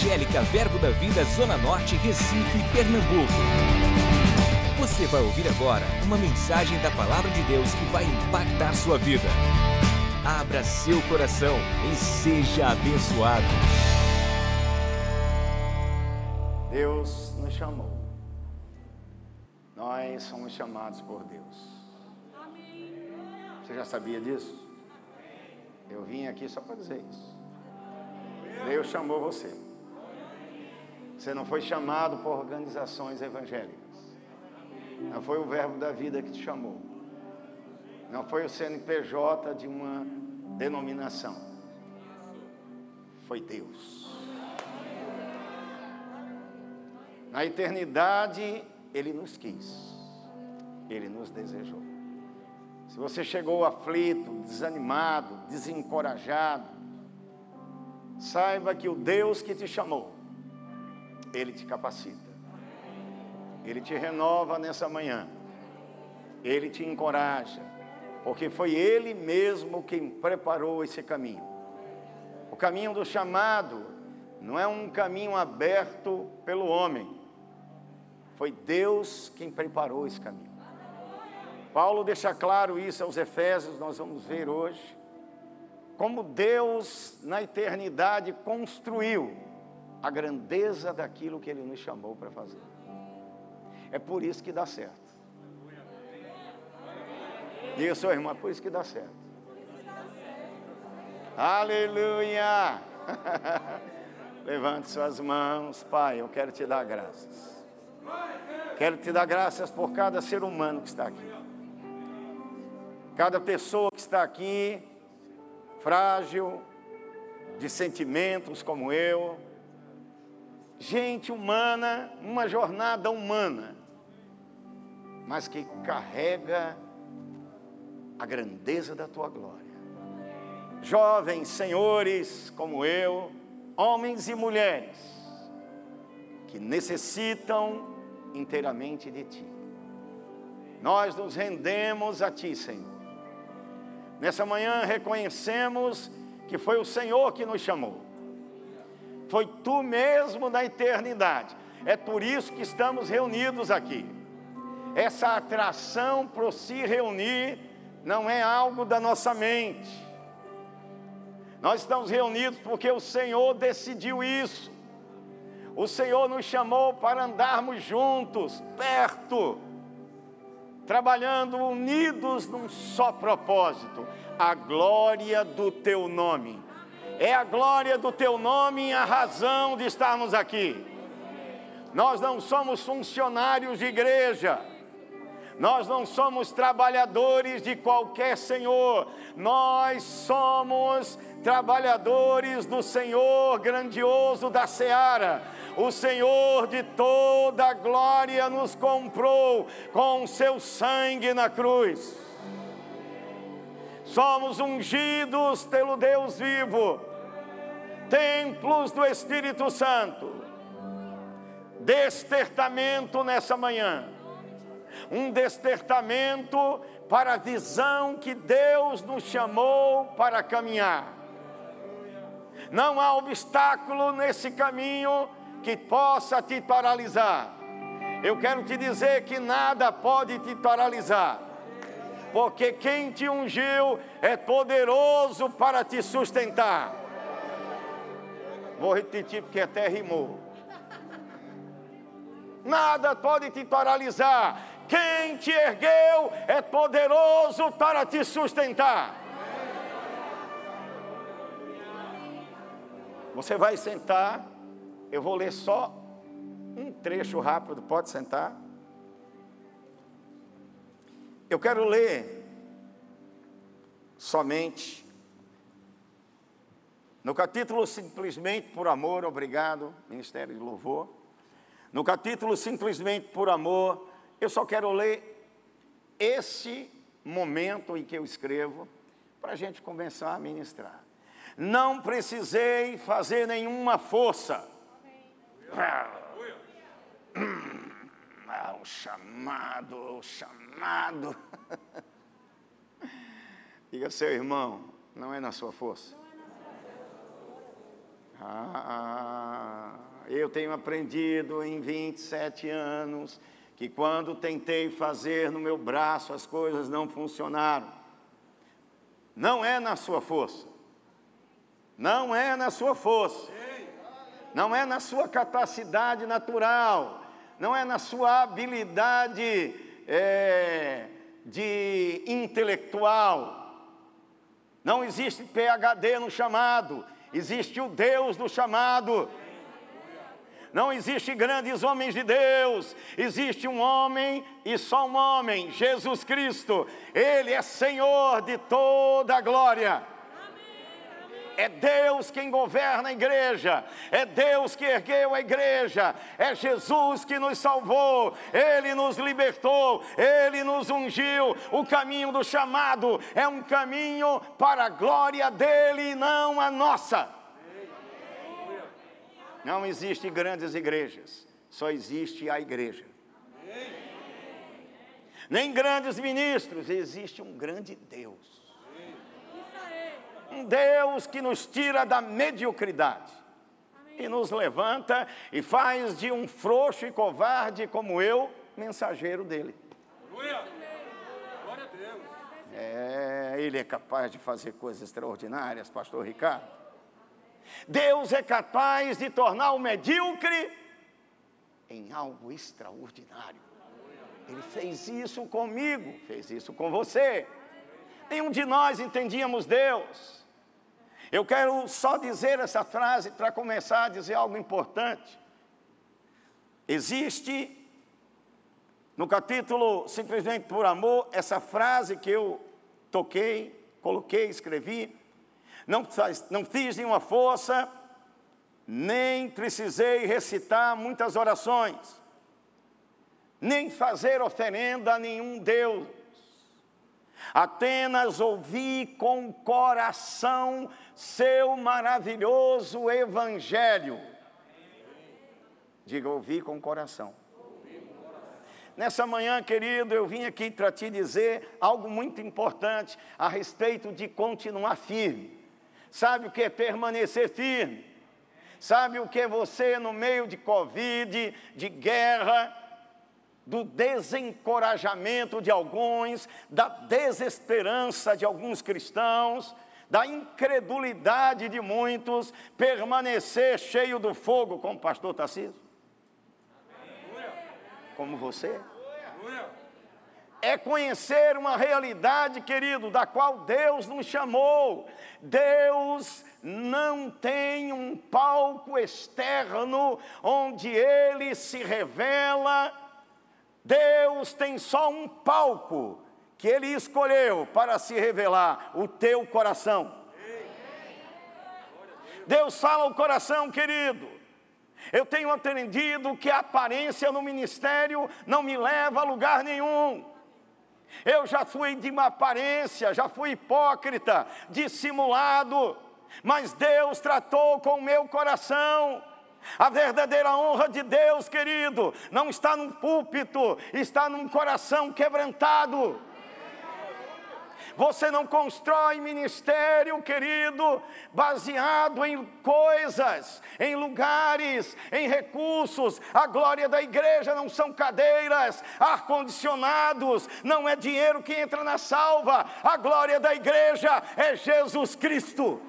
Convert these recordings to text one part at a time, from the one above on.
Evangélica Verbo da Vida Zona Norte, Recife, Pernambuco. Você vai ouvir agora uma mensagem da Palavra de Deus que vai impactar sua vida. Abra seu coração e seja abençoado. Deus nos chamou. Nós somos chamados por Deus. Você já sabia disso? Eu vim aqui só para dizer isso. Deus chamou você. Você não foi chamado por organizações evangélicas. Não foi o verbo da vida que te chamou. Não foi o CNPJ de uma denominação. Foi Deus. Na eternidade, Ele nos quis. Ele nos desejou. Se você chegou aflito, desanimado, desencorajado, saiba que o Deus que te chamou, Ele te capacita, Ele te renova nessa manhã, Ele te encoraja, porque foi Ele mesmo quem preparou esse caminho. O caminho do chamado não é um caminho aberto pelo homem, foi Deus quem preparou esse caminho. Paulo deixa claro isso aos Efésios, nós vamos ver hoje. Como Deus, na eternidade, construiu a grandeza daquilo que Ele nos chamou para fazer. É por isso que dá certo. Diga, seu irmão, é por isso que dá certo. Aleluia! Levante suas mãos, Pai, eu quero te dar graças. Quero te dar graças por cada ser humano que está aqui. Cada pessoa que está aqui, frágil, de sentimentos como eu, gente humana, uma jornada humana, mas que carrega a grandeza da tua glória. Jovens senhores como eu, homens e mulheres, que necessitam inteiramente de ti. Nós nos rendemos a ti, Senhor Nessa manhã reconhecemos que foi o Senhor que nos chamou. Foi tu mesmo na eternidade. É por isso que estamos reunidos aqui. Essa atração por se reunir não é algo da nossa mente. Nós estamos reunidos porque o Senhor decidiu isso. O Senhor nos chamou para andarmos juntos, perto trabalhando unidos num só propósito: a glória do teu nome. É a glória do teu nome a razão de estarmos aqui. Nós não somos funcionários de igreja. Nós não somos trabalhadores de qualquer senhor, nós somos trabalhadores do Senhor grandioso da seara o Senhor de toda a glória nos comprou com o seu sangue na cruz. Somos ungidos pelo Deus vivo, templos do Espírito Santo. Despertamento nessa manhã, um despertamento para a visão que Deus nos chamou para caminhar. Não há obstáculo nesse caminho que possa te paralisar. Eu quero te dizer que nada pode te paralisar, porque quem te ungiu é poderoso para te sustentar. Vou repetir porque até rimou. Nada pode te paralisar. Quem te ergueu é poderoso para te sustentar. Você vai sentar eu vou ler só um trecho rápido, pode sentar. Eu quero ler somente no capítulo Simplesmente por Amor, obrigado, Ministério de Louvor. No capítulo Simplesmente por Amor, eu só quero ler esse momento em que eu escrevo, para a gente começar a ministrar. Não precisei fazer nenhuma força ah, o chamado, o chamado. Diga seu irmão, não é na sua força. Ah, eu tenho aprendido em 27 anos que quando tentei fazer no meu braço as coisas não funcionaram. Não é na sua força. Não é na sua força. Não é na sua capacidade natural. Não é na sua habilidade é, de intelectual. Não existe PhD no chamado. Existe o Deus do chamado. Não existe grandes homens de Deus, existe um homem e só um homem, Jesus Cristo. Ele é Senhor de toda a glória. É Deus quem governa a igreja, é Deus que ergueu a igreja, é Jesus que nos salvou, Ele nos libertou, Ele nos ungiu. O caminho do chamado é um caminho para a glória dele e não a nossa. Não existe grandes igrejas, só existe a igreja. Nem grandes ministros, existe um grande Deus. Um Deus que nos tira da mediocridade e nos levanta e faz de um frouxo e covarde como eu, mensageiro dele. É, ele é capaz de fazer coisas extraordinárias, pastor Ricardo. Deus é capaz de tornar o medíocre em algo extraordinário. Ele fez isso comigo, fez isso com você. Nenhum de nós entendíamos Deus. Eu quero só dizer essa frase para começar a dizer algo importante. Existe no capítulo Simplesmente por Amor, essa frase que eu toquei, coloquei, escrevi, não, não fiz nenhuma força, nem precisei recitar muitas orações, nem fazer oferenda a nenhum Deus. Apenas ouvi com o coração seu maravilhoso evangelho. Diga, ouvi com o coração. Nessa manhã, querido, eu vim aqui para te dizer algo muito importante a respeito de continuar firme sabe o que é permanecer firme, sabe o que é você no meio de Covid, de guerra, do desencorajamento de alguns, da desesperança de alguns cristãos, da incredulidade de muitos, permanecer cheio do fogo, como o pastor Tarcísio? Como você? é conhecer uma realidade, querido, da qual Deus nos chamou. Deus não tem um palco externo onde ele se revela. Deus tem só um palco que ele escolheu para se revelar, o teu coração. Deus fala o coração, querido. Eu tenho aprendido que a aparência no ministério não me leva a lugar nenhum. Eu já fui de uma aparência, já fui hipócrita, dissimulado, mas Deus tratou com o meu coração. A verdadeira honra de Deus, querido, não está num púlpito, está num coração quebrantado. Você não constrói ministério, querido, baseado em coisas, em lugares, em recursos. A glória da igreja não são cadeiras, ar-condicionados, não é dinheiro que entra na salva. A glória da igreja é Jesus Cristo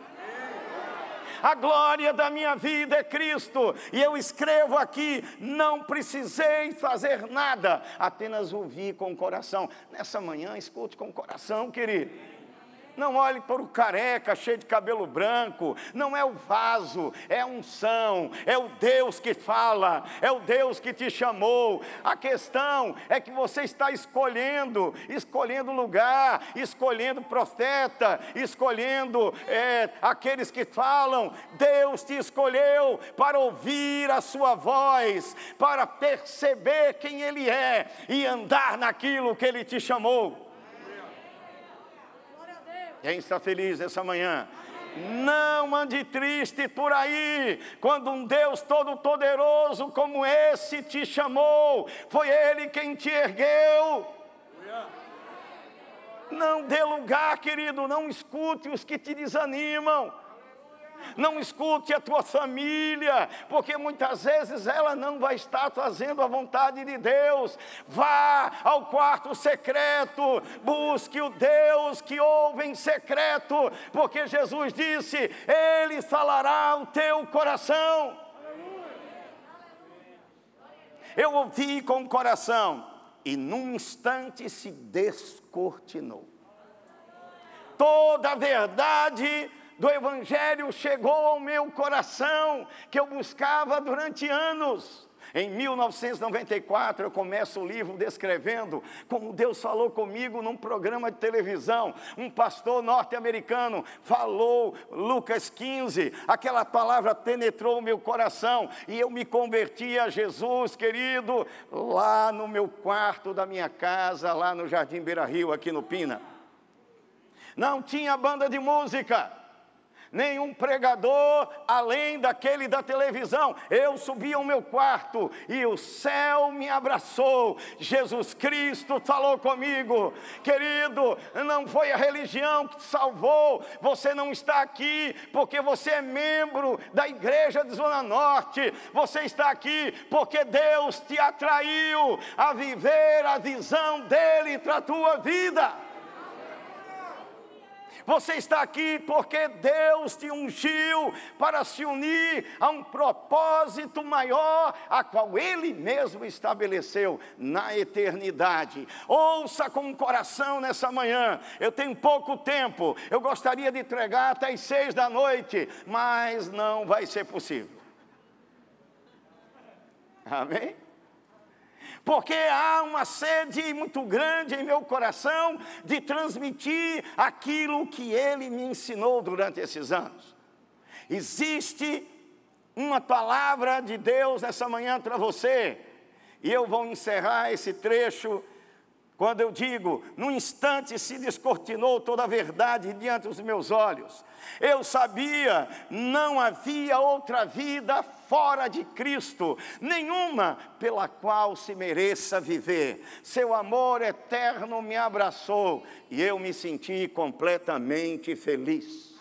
a glória da minha vida é Cristo. E eu escrevo aqui: não precisei fazer nada, apenas ouvir com o coração. Nessa manhã, escute com o coração, querido. Não olhe para o careca cheio de cabelo branco. Não é o vaso, é a unção. É o Deus que fala. É o Deus que te chamou. A questão é que você está escolhendo, escolhendo lugar, escolhendo profeta, escolhendo é, aqueles que falam. Deus te escolheu para ouvir a sua voz, para perceber quem Ele é e andar naquilo que Ele te chamou. Quem está feliz essa manhã? Não ande triste por aí, quando um Deus todo-poderoso como esse te chamou, foi Ele quem te ergueu. Não dê lugar, querido, não escute os que te desanimam. Não escute a tua família, porque muitas vezes ela não vai estar fazendo a vontade de Deus. Vá ao quarto secreto, busque o Deus que ouve em secreto, porque Jesus disse: Ele falará o teu coração. Eu ouvi com o coração, e num instante se descortinou. Toda a verdade do Evangelho chegou ao meu coração, que eu buscava durante anos. Em 1994, eu começo o livro descrevendo como Deus falou comigo num programa de televisão. Um pastor norte-americano falou, Lucas 15, aquela palavra penetrou o meu coração e eu me converti a Jesus, querido, lá no meu quarto da minha casa, lá no Jardim Beira Rio, aqui no Pina. Não tinha banda de música nenhum pregador além daquele da televisão. Eu subi ao meu quarto e o céu me abraçou. Jesus Cristo falou comigo, querido, não foi a religião que te salvou. Você não está aqui porque você é membro da igreja de Zona Norte. Você está aqui porque Deus te atraiu a viver a visão dele para a tua vida. Você está aqui porque Deus te ungiu para se unir a um propósito maior, a qual Ele mesmo estabeleceu na eternidade. Ouça com o coração nessa manhã. Eu tenho pouco tempo, eu gostaria de entregar até as seis da noite, mas não vai ser possível. Amém? Porque há uma sede muito grande em meu coração de transmitir aquilo que ele me ensinou durante esses anos. Existe uma palavra de Deus nessa manhã para você, e eu vou encerrar esse trecho quando eu digo, num instante se descortinou toda a verdade diante dos meus olhos. Eu sabia, não havia outra vida fora de Cristo, nenhuma pela qual se mereça viver. Seu amor eterno me abraçou e eu me senti completamente feliz.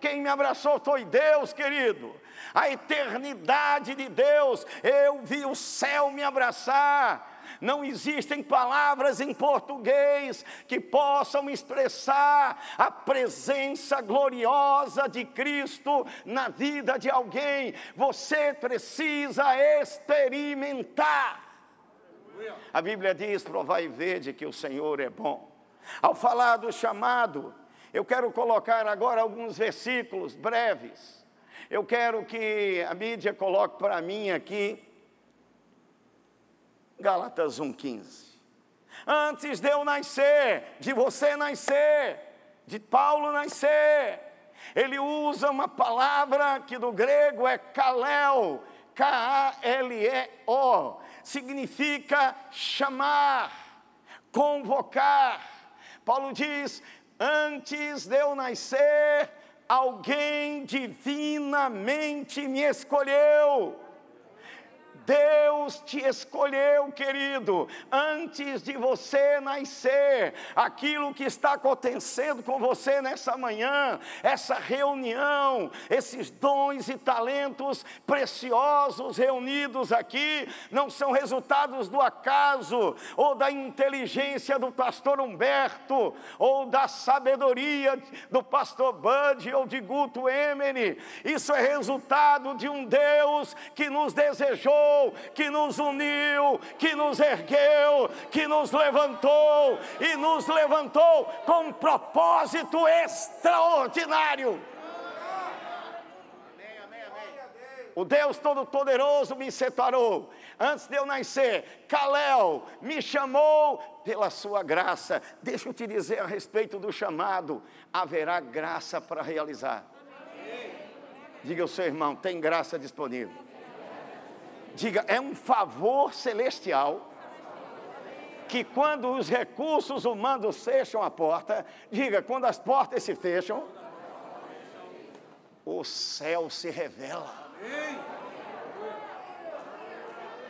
Quem me abraçou foi Deus, querido. A eternidade de Deus. Eu vi o céu me abraçar não existem palavras em português que possam expressar a presença gloriosa de Cristo na vida de alguém. Você precisa experimentar. A Bíblia diz: provai e vede que o Senhor é bom. Ao falar do chamado, eu quero colocar agora alguns versículos breves. Eu quero que a mídia coloque para mim aqui Gálatas 1,15. Antes de eu nascer, de você nascer, de Paulo nascer, ele usa uma palavra que do grego é kalel, K-A-L-E-O, significa chamar, convocar. Paulo diz: Antes de eu nascer, alguém divinamente me escolheu Deus te escolheu, querido, antes de você nascer. Aquilo que está acontecendo com você nessa manhã, essa reunião, esses dons e talentos preciosos reunidos aqui, não são resultados do acaso ou da inteligência do pastor Humberto ou da sabedoria do pastor Bud ou de Guto Emene. Isso é resultado de um Deus que nos desejou que nos uniu, que nos ergueu, que nos levantou e nos levantou com um propósito extraordinário. O Deus Todo-Poderoso me separou antes de eu nascer. Calel me chamou pela sua graça. Deixa eu te dizer a respeito do chamado: haverá graça para realizar. Diga ao seu irmão: tem graça disponível. Diga, é um favor celestial que quando os recursos humanos fecham a porta, diga, quando as portas se fecham, o céu se revela.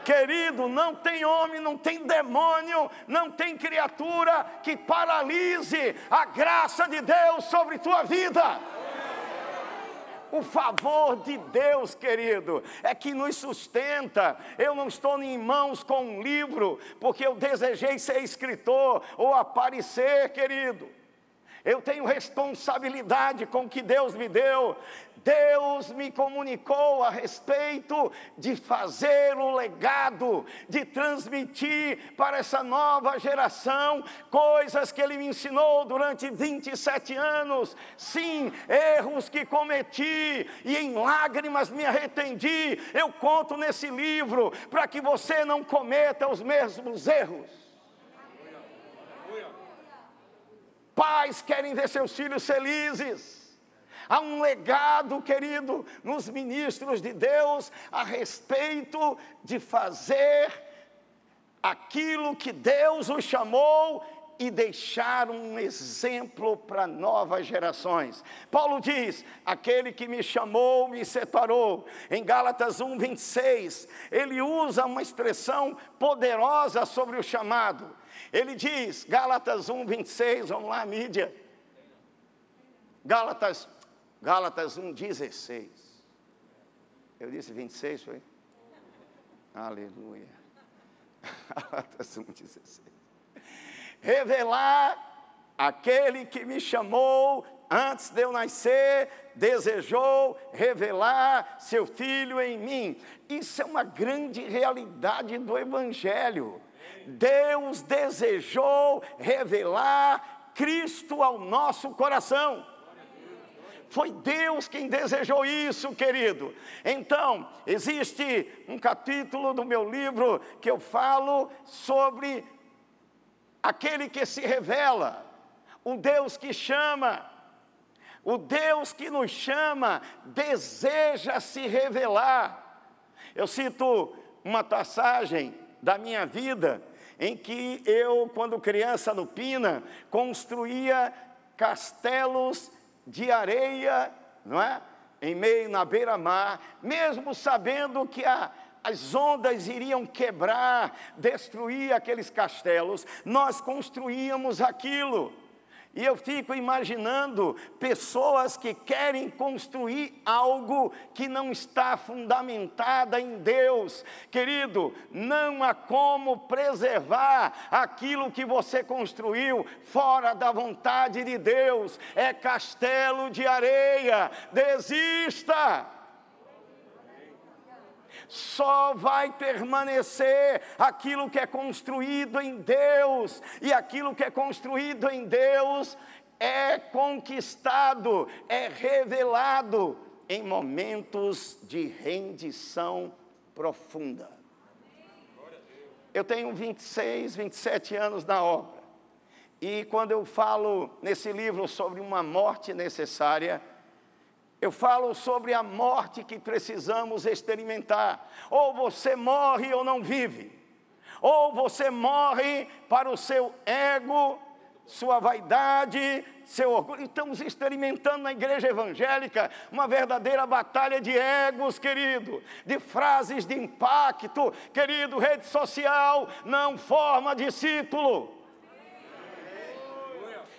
Querido, não tem homem, não tem demônio, não tem criatura que paralise a graça de Deus sobre tua vida. O favor de Deus, querido, é que nos sustenta. Eu não estou em mãos com um livro, porque eu desejei ser escritor ou aparecer, querido. Eu tenho responsabilidade com o que Deus me deu. Deus me comunicou a respeito de fazer o legado, de transmitir para essa nova geração coisas que Ele me ensinou durante 27 anos. Sim, erros que cometi e em lágrimas me arrependi. Eu conto nesse livro para que você não cometa os mesmos erros. Pais querem ver seus filhos felizes. Há um legado, querido, nos ministros de Deus a respeito de fazer aquilo que Deus os chamou e deixar um exemplo para novas gerações. Paulo diz: aquele que me chamou me separou. Em Gálatas 1, 26, ele usa uma expressão poderosa sobre o chamado. Ele diz, Gálatas 1, 26, vamos lá, mídia. Gálatas, Gálatas 1, 16. Eu disse 26, foi? Aleluia. Gálatas 1, 16. Revelar aquele que me chamou antes de eu nascer, desejou revelar seu filho em mim. Isso é uma grande realidade do Evangelho. Deus desejou revelar Cristo ao nosso coração. Foi Deus quem desejou isso, querido. Então, existe um capítulo do meu livro que eu falo sobre aquele que se revela, o Deus que chama. O Deus que nos chama deseja se revelar. Eu cito uma passagem da minha vida em que eu, quando criança no Pina, construía castelos de areia, não é? Em meio na beira-mar, mesmo sabendo que a, as ondas iriam quebrar, destruir aqueles castelos, nós construíamos aquilo. E eu fico imaginando pessoas que querem construir algo que não está fundamentada em Deus. Querido, não há como preservar aquilo que você construiu fora da vontade de Deus. É castelo de areia. Desista só vai permanecer aquilo que é construído em Deus, e aquilo que é construído em Deus é conquistado, é revelado em momentos de rendição profunda. Eu tenho 26, 27 anos na obra. E quando eu falo nesse livro sobre uma morte necessária, eu falo sobre a morte que precisamos experimentar. Ou você morre ou não vive. Ou você morre para o seu ego, sua vaidade, seu orgulho. Estamos experimentando na igreja evangélica uma verdadeira batalha de egos, querido, de frases de impacto, querido, rede social não forma discípulo.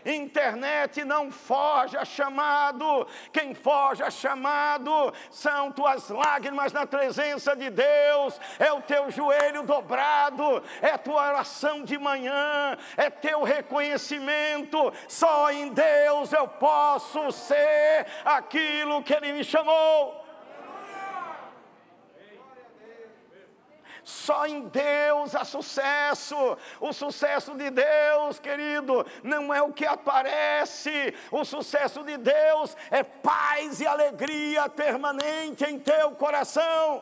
Internet não forja chamado, quem forja chamado são tuas lágrimas na presença de Deus, é o teu joelho dobrado, é tua oração de manhã, é teu reconhecimento. Só em Deus eu posso ser aquilo que Ele me chamou. Só em Deus há sucesso. O sucesso de Deus, querido, não é o que aparece. O sucesso de Deus é paz e alegria permanente em teu coração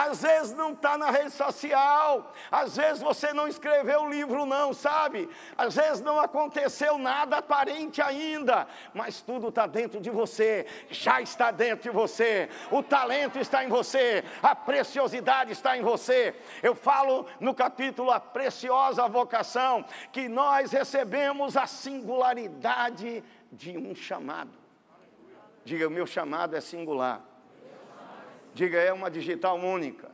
às vezes não está na rede social, às vezes você não escreveu o livro, não, sabe? Às vezes não aconteceu nada aparente ainda, mas tudo está dentro de você, já está dentro de você, o talento está em você, a preciosidade está em você. Eu falo no capítulo A Preciosa Vocação, que nós recebemos a singularidade de um chamado. Diga, o meu chamado é singular. Diga, é uma digital única.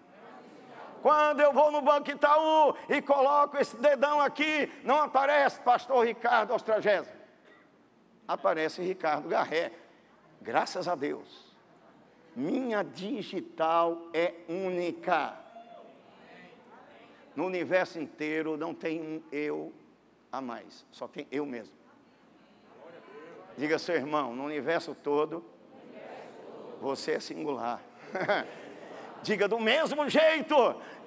Quando eu vou no Banco Itaú e coloco esse dedão aqui, não aparece pastor Ricardo Ostragésimo. Aparece Ricardo Garré. Graças a Deus. Minha digital é única. No universo inteiro não tem um eu a mais, só tem eu mesmo. Diga seu irmão, no universo todo, você é singular. Diga do mesmo jeito,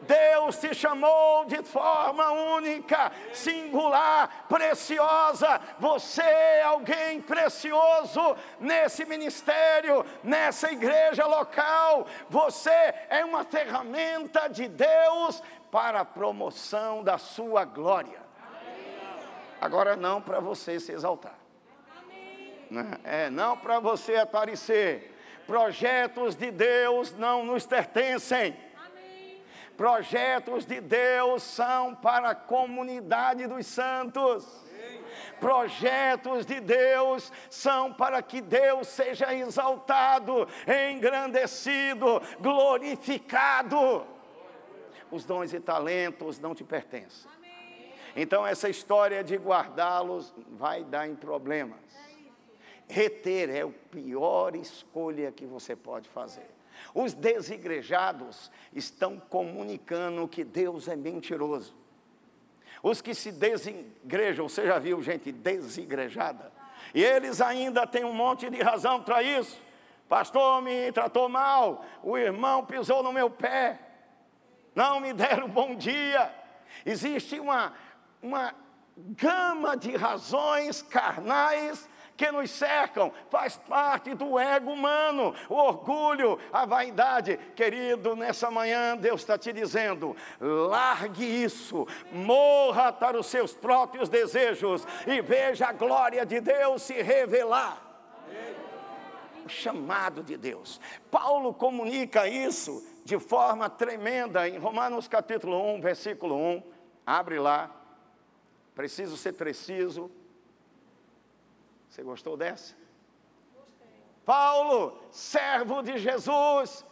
Deus te chamou de forma única, singular, preciosa. Você é alguém precioso nesse ministério, nessa igreja local. Você é uma ferramenta de Deus para a promoção da sua glória. Agora, não para você se exaltar. É, não para você aparecer Projetos de Deus não nos pertencem. Projetos de Deus são para a comunidade dos santos. Projetos de Deus são para que Deus seja exaltado, engrandecido, glorificado. Os dons e talentos não te pertencem. Então, essa história de guardá-los vai dar em problemas. Reter é a pior escolha que você pode fazer. Os desigrejados estão comunicando que Deus é mentiroso. Os que se desigrejam, você já viu gente desigrejada? E eles ainda têm um monte de razão para isso. Pastor me tratou mal, o irmão pisou no meu pé, não me deram bom dia. Existe uma, uma gama de razões carnais que nos cercam, faz parte do ego humano, o orgulho, a vaidade. Querido, nessa manhã Deus está te dizendo: largue isso, morra para os seus próprios desejos e veja a glória de Deus se revelar. O chamado de Deus. Paulo comunica isso de forma tremenda em Romanos capítulo 1, versículo 1. Abre lá. Preciso ser preciso você gostou dessa? Gostei. Paulo, servo de Jesus,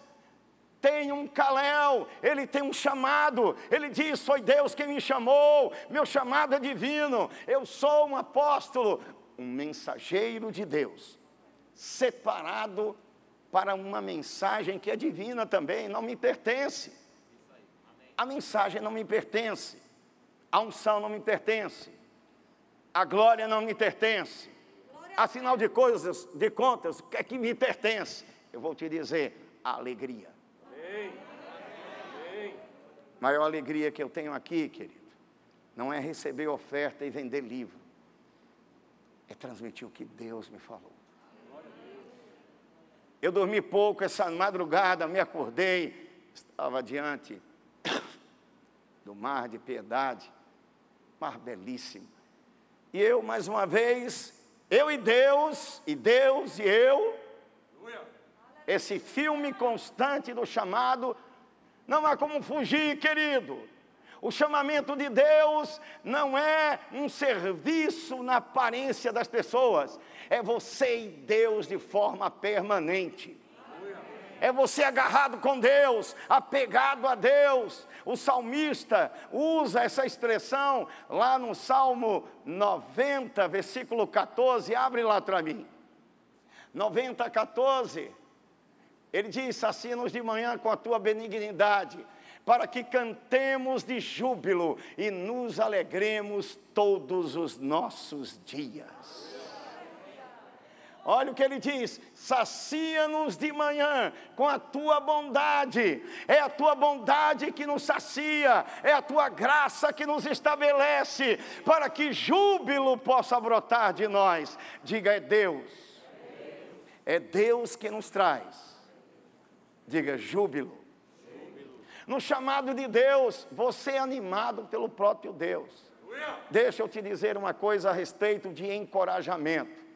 tem um caléu, ele tem um chamado, ele diz: Foi Deus quem me chamou, meu chamado é divino, eu sou um apóstolo, um mensageiro de Deus, separado para uma mensagem que é divina também, não me pertence. A mensagem não me pertence, a unção não me pertence, a glória não me pertence. Afinal de coisas, de contas, o que é que me pertence? Eu vou te dizer, a alegria. Amém. Amém. Maior alegria que eu tenho aqui, querido, não é receber oferta e vender livro, é transmitir o que Deus me falou. Eu dormi pouco essa madrugada, me acordei, estava diante do mar de piedade, mar belíssimo. E eu, mais uma vez, eu e Deus, e Deus e eu. Esse filme constante do chamado, não há como fugir, querido. O chamamento de Deus não é um serviço na aparência das pessoas, é você e Deus de forma permanente é você agarrado com Deus, apegado a Deus. O salmista usa essa expressão lá no Salmo 90, versículo 14, abre lá para mim. 90, 14. Ele diz: Sacia-nos de manhã com a tua benignidade, para que cantemos de júbilo e nos alegremos todos os nossos dias. Olha o que ele diz: sacia-nos de manhã com a tua bondade. É a tua bondade que nos sacia, é a tua graça que nos estabelece, para que júbilo possa brotar de nós. Diga, é Deus. É Deus que nos traz. Diga, júbilo. No chamado de Deus, você é animado pelo próprio Deus. Deixa eu te dizer uma coisa a respeito de encorajamento.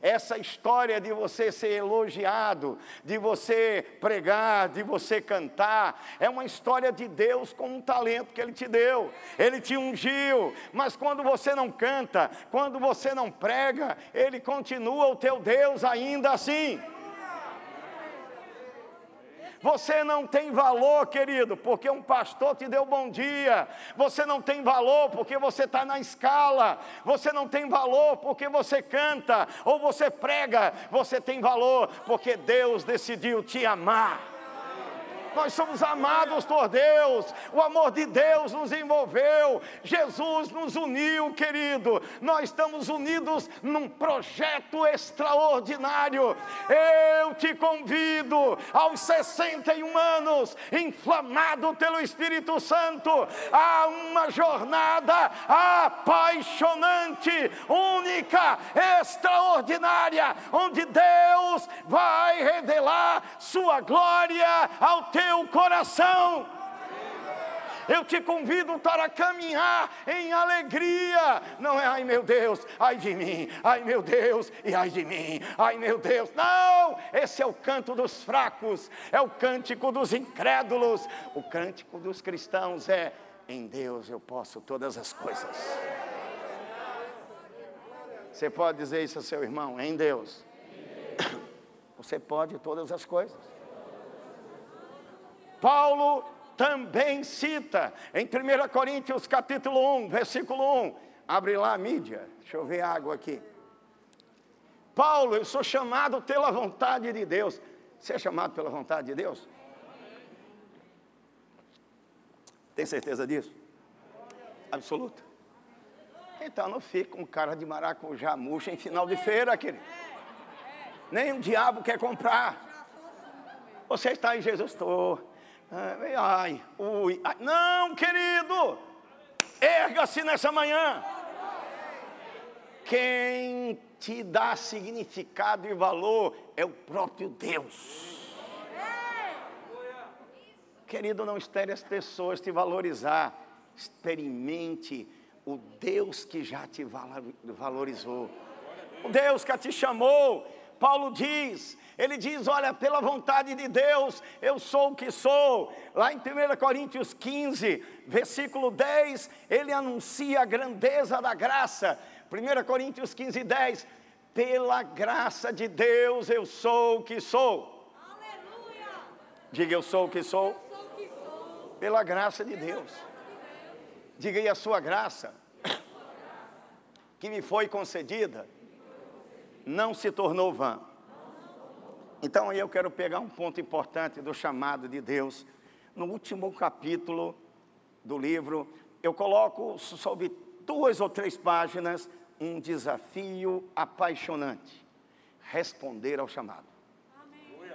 Essa história de você ser elogiado, de você pregar, de você cantar, é uma história de Deus com um talento que Ele te deu. Ele te ungiu, mas quando você não canta, quando você não prega, Ele continua o teu Deus ainda assim. Você não tem valor, querido, porque um pastor te deu bom dia. Você não tem valor porque você está na escala. Você não tem valor porque você canta ou você prega. Você tem valor porque Deus decidiu te amar. Nós somos amados por Deus, o amor de Deus nos envolveu, Jesus nos uniu, querido. Nós estamos unidos num projeto extraordinário. Eu te convido aos 61 anos, inflamado pelo Espírito Santo, a uma jornada apaixonante, única, extraordinária, onde Deus vai revelar sua glória ao teu teu coração. Eu te convido para caminhar em alegria. Não é ai meu Deus, ai de mim, ai meu Deus e ai de mim, ai meu Deus. Não, esse é o canto dos fracos, é o cântico dos incrédulos. O cântico dos cristãos é: em Deus eu posso todas as coisas. Você pode dizer isso ao seu irmão, em Deus. Você pode todas as coisas. Paulo também cita em 1 Coríntios capítulo 1, versículo 1. Abre lá a mídia, deixa eu ver água aqui. Paulo, eu sou chamado pela vontade de Deus. Você é chamado pela vontade de Deus? Tem certeza disso? Absoluta. Então não fica um cara de maracujá murcha em final de feira, querido. Nem o diabo quer comprar. Você está em Jesus, estou. Ai, ui, ai. Não, querido, erga-se nessa manhã. Quem te dá significado e valor é o próprio Deus. Querido, não espere as pessoas te valorizar. Experimente o Deus que já te valorizou. O Deus que te chamou. Paulo diz: ele diz: Olha, pela vontade de Deus, eu sou o que sou. Lá em 1 Coríntios 15, versículo 10, ele anuncia a grandeza da graça. 1 Coríntios 15, 10. Pela graça de Deus, eu sou o que sou. Aleluia. Diga: Eu sou o que sou. sou, o que sou. Pela graça de Deus. Diga aí a sua graça, que me foi concedida, não se tornou vã então aí eu quero pegar um ponto importante do chamado de Deus. No último capítulo do livro, eu coloco sobre duas ou três páginas um desafio apaixonante: responder ao chamado. Amém.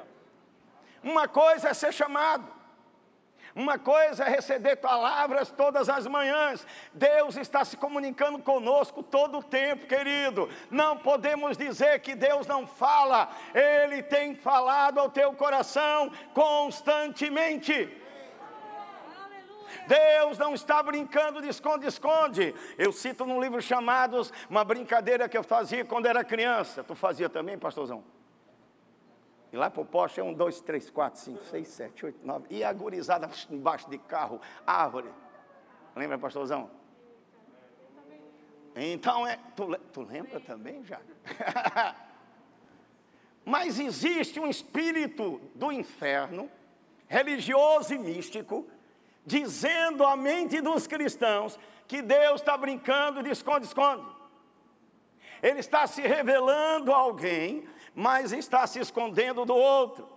Uma coisa é ser chamado, uma coisa é receber palavras todas as manhãs. Deus está se comunicando conosco todo o tempo, querido. Não podemos dizer que Deus não fala. Ele tem falado ao teu coração constantemente. Deus não está brincando de esconde-esconde. Eu cito num livro chamados uma brincadeira que eu fazia quando era criança. Tu fazia também, pastorzão? E lá para o poste é um, dois, três, quatro, cinco, seis, sete, oito, nove. E a gurizada embaixo de carro, árvore. Lembra, pastorzão? Então é. Tu, tu lembra também já? Mas existe um espírito do inferno, religioso e místico, dizendo à mente dos cristãos que Deus está brincando de esconde-esconde. Ele está se revelando a alguém mas está se escondendo do outro.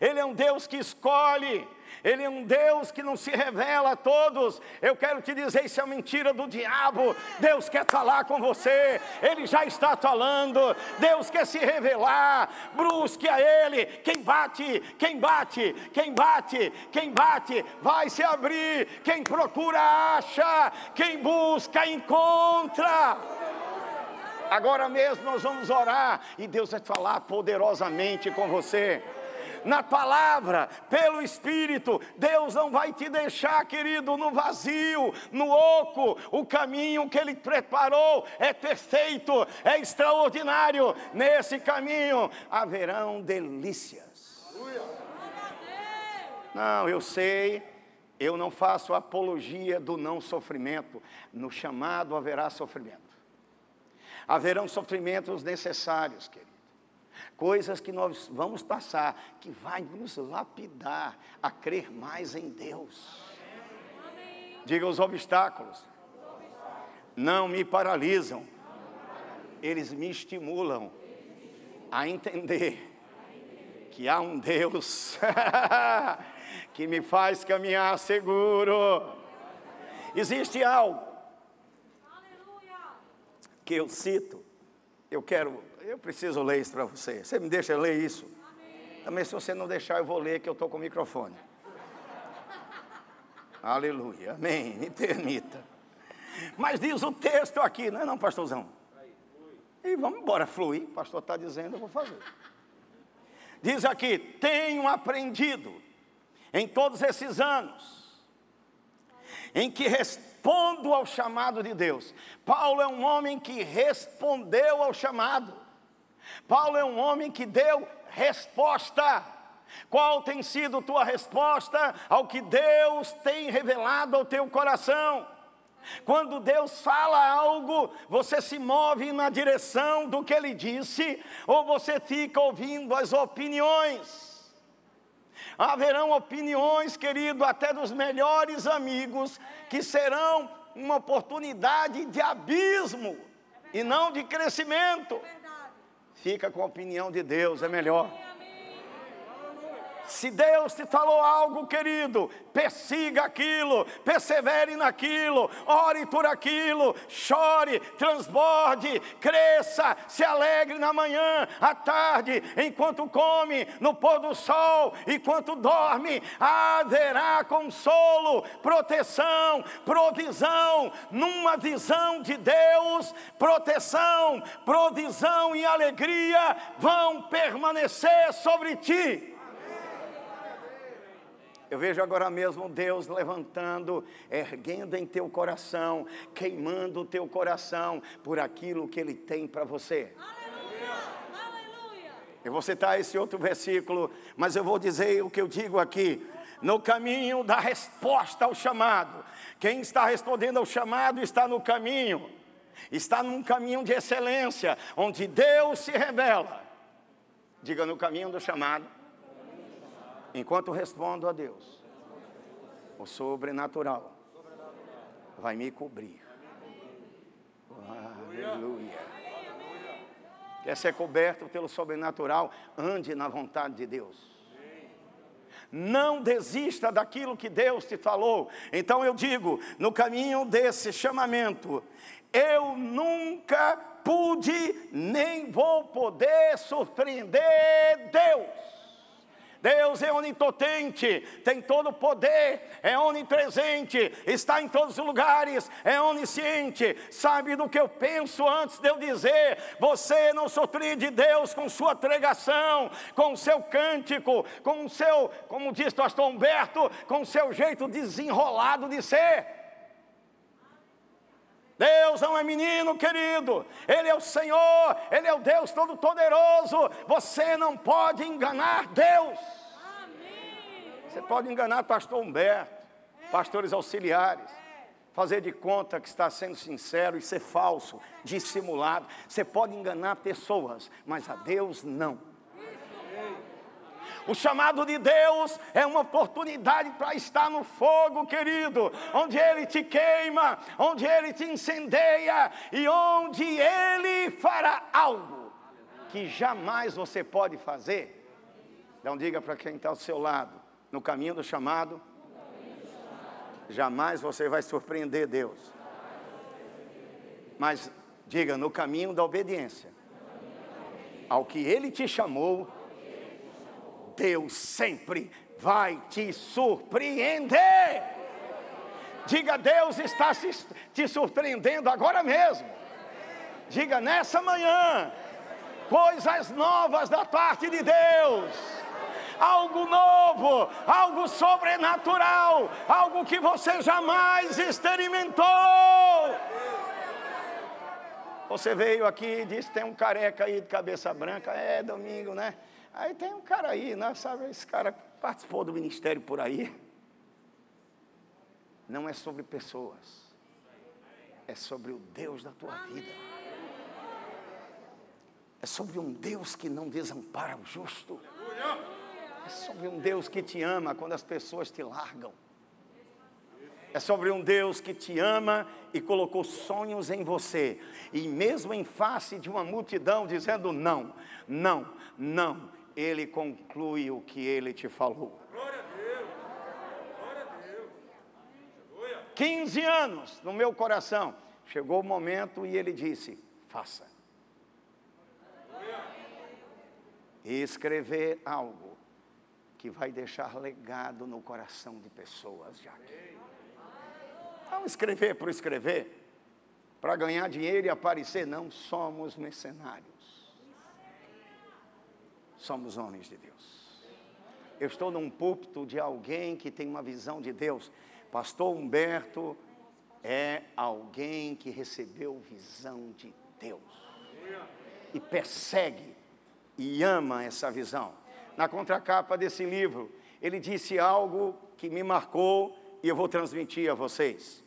Ele é um Deus que escolhe, Ele é um Deus que não se revela a todos. Eu quero te dizer, isso é mentira do diabo. Deus quer falar com você, Ele já está falando. Deus quer se revelar. Brusque a Ele. Quem bate, quem bate, quem bate, quem bate, vai se abrir. Quem procura, acha. Quem busca, encontra. Agora mesmo nós vamos orar e Deus vai falar poderosamente com você. Na palavra, pelo Espírito, Deus não vai te deixar, querido, no vazio, no oco. O caminho que Ele preparou é perfeito, é extraordinário. Nesse caminho haverão delícias. Não, eu sei, eu não faço apologia do não sofrimento. No chamado haverá sofrimento haverão sofrimentos necessários, querido. coisas que nós vamos passar, que vai nos lapidar a crer mais em Deus. Diga os obstáculos. Não me paralisam. Eles me estimulam a entender que há um Deus que me faz caminhar seguro. Existe algo que eu cito, eu quero, eu preciso ler isso para você. Você me deixa ler isso? Também se você não deixar, eu vou ler que eu estou com o microfone. Aleluia, amém, me permita. Mas diz o texto aqui, não é não, pastorzão? E vamos embora, fluir, o pastor está dizendo, eu vou fazer. Diz aqui, tenho aprendido em todos esses anos, em que respondo ao chamado de Deus. Paulo é um homem que respondeu ao chamado. Paulo é um homem que deu resposta. Qual tem sido tua resposta ao que Deus tem revelado ao teu coração? Quando Deus fala algo, você se move na direção do que Ele disse, ou você fica ouvindo as opiniões. Haverão opiniões, querido, até dos melhores amigos, que serão uma oportunidade de abismo e não de crescimento. Fica com a opinião de Deus, é melhor. Se Deus te falou algo, querido, persiga aquilo, persevere naquilo, ore por aquilo, chore, transborde, cresça, se alegre na manhã, à tarde, enquanto come, no pôr do sol, enquanto dorme, haverá consolo, proteção, provisão, numa visão de Deus, proteção, provisão e alegria vão permanecer sobre ti. Eu vejo agora mesmo Deus levantando, erguendo em teu coração, queimando o teu coração por aquilo que Ele tem para você. Aleluia. Eu vou citar esse outro versículo, mas eu vou dizer o que eu digo aqui. No caminho da resposta ao chamado. Quem está respondendo ao chamado está no caminho, está num caminho de excelência, onde Deus se revela. Diga no caminho do chamado Enquanto respondo a Deus, o sobrenatural vai me cobrir. Aleluia. Quer ser coberto pelo sobrenatural? Ande na vontade de Deus. Não desista daquilo que Deus te falou. Então eu digo, no caminho desse chamamento, eu nunca pude nem vou poder surpreender Deus. Deus é onipotente, tem todo o poder, é onipresente, está em todos os lugares, é onisciente, sabe do que eu penso antes de eu dizer. Você não surpreende Deus com sua pregação, com seu cântico, com o seu, como diz pastor Humberto, com seu jeito desenrolado de ser. Deus não é menino, querido, Ele é o Senhor, Ele é o Deus Todo-Poderoso. Você não pode enganar Deus. Você pode enganar pastor Humberto, pastores auxiliares, fazer de conta que está sendo sincero e ser falso, dissimulado. Você pode enganar pessoas, mas a Deus não. O chamado de Deus é uma oportunidade para estar no fogo, querido, onde Ele te queima, onde Ele te incendeia e onde Ele fará algo que jamais você pode fazer. Então, diga para quem está ao seu lado: no caminho do chamado, jamais você vai surpreender Deus. Mas diga, no caminho da obediência, ao que Ele te chamou, Deus sempre vai te surpreender. Diga, Deus está te surpreendendo agora mesmo. Diga, nessa manhã, coisas novas da parte de Deus. Algo novo, algo sobrenatural, algo que você jamais experimentou. Você veio aqui e disse: tem um careca aí de cabeça branca. É domingo, né? Aí tem um cara aí, né, sabe? Esse cara participou do ministério por aí. Não é sobre pessoas, é sobre o Deus da tua vida. É sobre um Deus que não desampara o justo. É sobre um Deus que te ama quando as pessoas te largam. É sobre um Deus que te ama e colocou sonhos em você. E mesmo em face de uma multidão dizendo não, não, não, ele conclui o que ele te falou. Glória a Deus. Glória a Deus. 15 anos no meu coração. Chegou o momento e ele disse: faça. E escrever algo que vai deixar legado no coração de pessoas, Jaque. Não escrever por escrever, para ganhar dinheiro e aparecer, não somos mercenários. Somos homens de Deus. Eu estou num púlpito de alguém que tem uma visão de Deus. Pastor Humberto é alguém que recebeu visão de Deus e persegue e ama essa visão. Na contracapa desse livro, ele disse algo que me marcou e eu vou transmitir a vocês.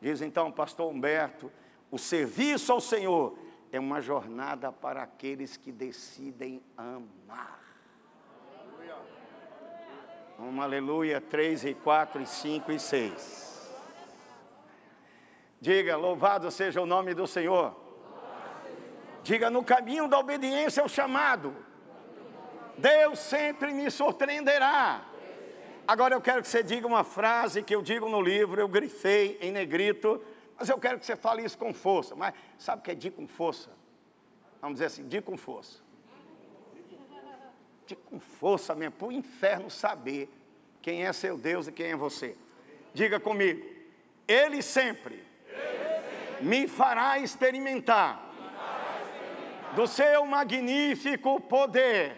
Diz então, pastor Humberto, o serviço ao Senhor é uma jornada para aqueles que decidem amar. Um aleluia, 3 e 4 e 5 e 6. Diga, louvado seja o nome do Senhor. Diga, no caminho da obediência ao chamado, Deus sempre me surpreenderá. Agora eu quero que você diga uma frase que eu digo no livro, eu grifei em negrito, mas eu quero que você fale isso com força. Mas sabe o que é diga com força? Vamos dizer assim, diga com força. Diga com força mesmo, para o inferno saber quem é seu Deus e quem é você. Diga comigo, Ele sempre, Ele sempre me fará experimentar, do. Seu magnífico poder.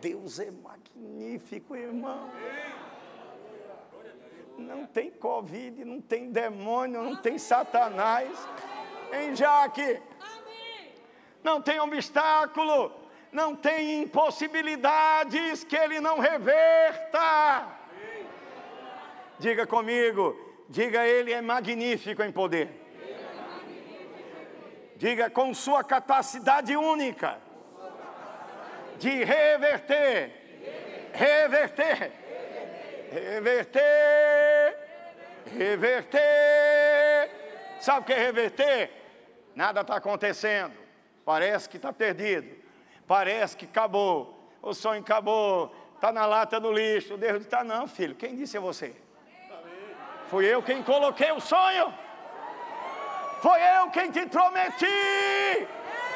Deus é magnífico, irmão. Não tem Covid, não tem demônio, não tem Satanás. Em Jaque. Não tem obstáculo, não tem impossibilidades que ele não reverta. Diga comigo, diga ele é magnífico em poder. Diga com sua capacidade única de reverter reverter, reverter, reverter. Sabe o que é reverter? Nada está acontecendo, parece que está perdido, parece que acabou, o sonho acabou, está na lata do lixo. Deus está, não, filho, quem disse é você? Fui eu quem coloquei o sonho, foi eu quem te prometi.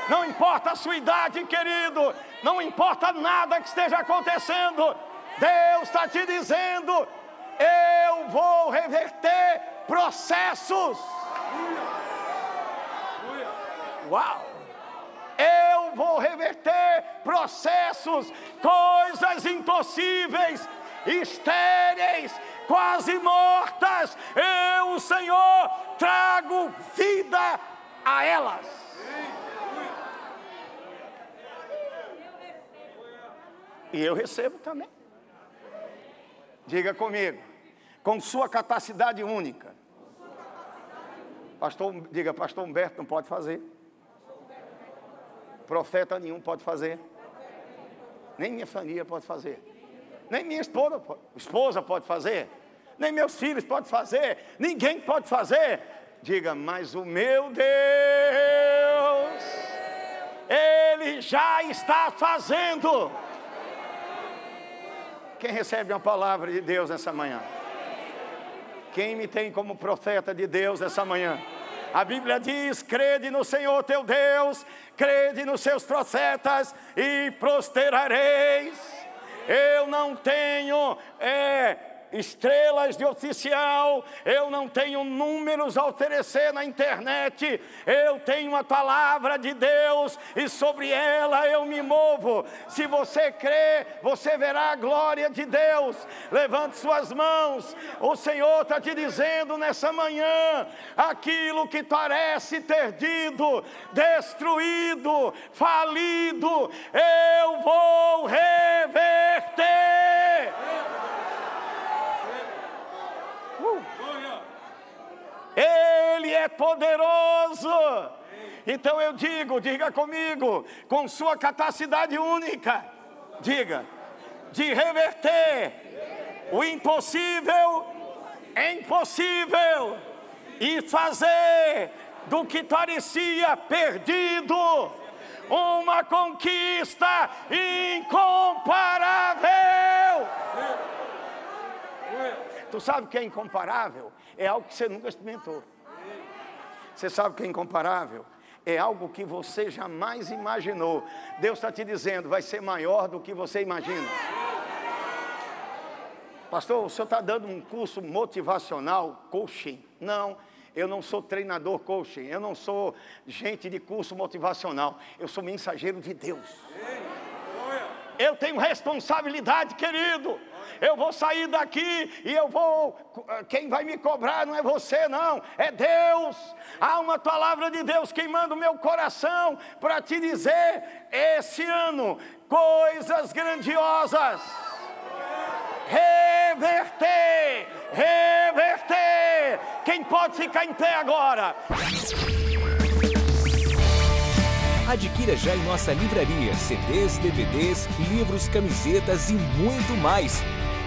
Não importa a sua idade, querido, não importa nada que esteja acontecendo, Deus está te dizendo: eu vou reverter processos. Uau! Eu vou reverter processos, coisas impossíveis, estéreis, quase mortas. Eu, o Senhor, trago vida a elas. E eu recebo também. Diga comigo, com sua capacidade única. Pastor, diga, pastor Humberto não pode fazer. Profeta nenhum pode fazer. Nem minha família pode fazer. Nem minha esposa, esposa pode fazer. Nem meus filhos podem fazer. Ninguém pode fazer. Diga, mas o meu Deus, Ele já está fazendo. Quem recebe uma palavra de Deus nessa manhã? Quem me tem como profeta de Deus nessa manhã? A Bíblia diz: crede no Senhor teu Deus, crede nos seus profetas e prosperareis. Eu não tenho é, estrelas de oficial, eu não tenho números a oferecer na internet, eu tenho a palavra de Deus e sobre ela eu me movo. Se você crê, você verá a glória de Deus. Levante suas mãos, o Senhor está te dizendo nessa manhã: aquilo que parece perdido, destruído, falido, eu vou reverter. Ele é poderoso Então eu digo, diga comigo, com sua capacidade única, diga, de reverter o impossível em impossível e fazer do que parecia perdido uma conquista incomparável. Tu sabe o que é incomparável? É algo que você nunca experimentou. Você sabe o que é incomparável? É algo que você jamais imaginou. Deus está te dizendo, vai ser maior do que você imagina. Pastor, o senhor está dando um curso motivacional, coaching? Não, eu não sou treinador coaching, eu não sou gente de curso motivacional, eu sou mensageiro de Deus. Eu tenho responsabilidade, querido. Eu vou sair daqui e eu vou. Quem vai me cobrar não é você, não, é Deus. Há uma palavra de Deus queimando o meu coração para te dizer: esse ano, coisas grandiosas. Reverter, reverter. Quem pode ficar em pé agora? Adquira já em nossa livraria CDs, DVDs, livros, camisetas e muito mais.